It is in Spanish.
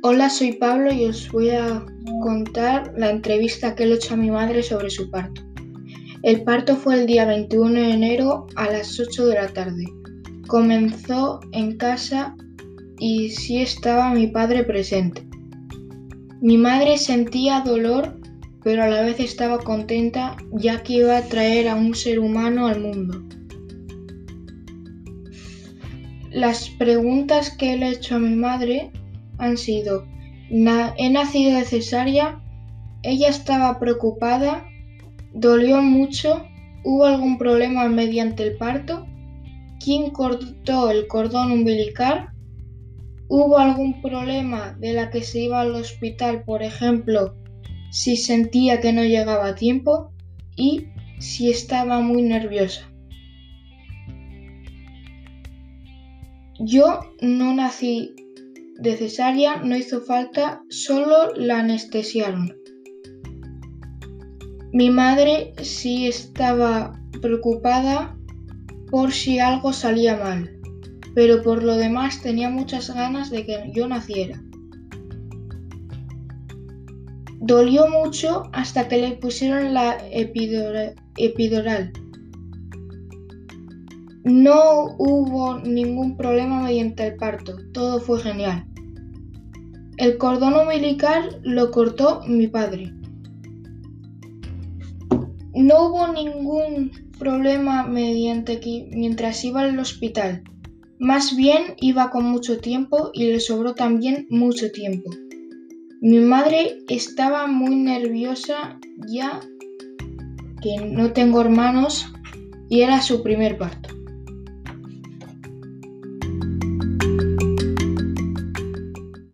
Hola, soy Pablo y os voy a contar la entrevista que le he hecho a mi madre sobre su parto. El parto fue el día 21 de enero a las 8 de la tarde. Comenzó en casa y sí estaba mi padre presente. Mi madre sentía dolor, pero a la vez estaba contenta ya que iba a traer a un ser humano al mundo. Las preguntas que le he hecho a mi madre han sido, he nacido de cesárea, ella estaba preocupada, dolió mucho, hubo algún problema mediante el parto, quién cortó el cordón umbilical, hubo algún problema de la que se iba al hospital, por ejemplo, si sentía que no llegaba a tiempo y si estaba muy nerviosa. Yo no nací de cesárea no hizo falta, solo la anestesiaron. Mi madre sí estaba preocupada por si algo salía mal, pero por lo demás tenía muchas ganas de que yo naciera. Dolió mucho hasta que le pusieron la epidural. No hubo ningún problema mediante el parto, todo fue genial. El cordón umbilical lo cortó mi padre. No hubo ningún problema mediante que, mientras iba al hospital. Más bien iba con mucho tiempo y le sobró también mucho tiempo. Mi madre estaba muy nerviosa ya que no tengo hermanos y era su primer parto.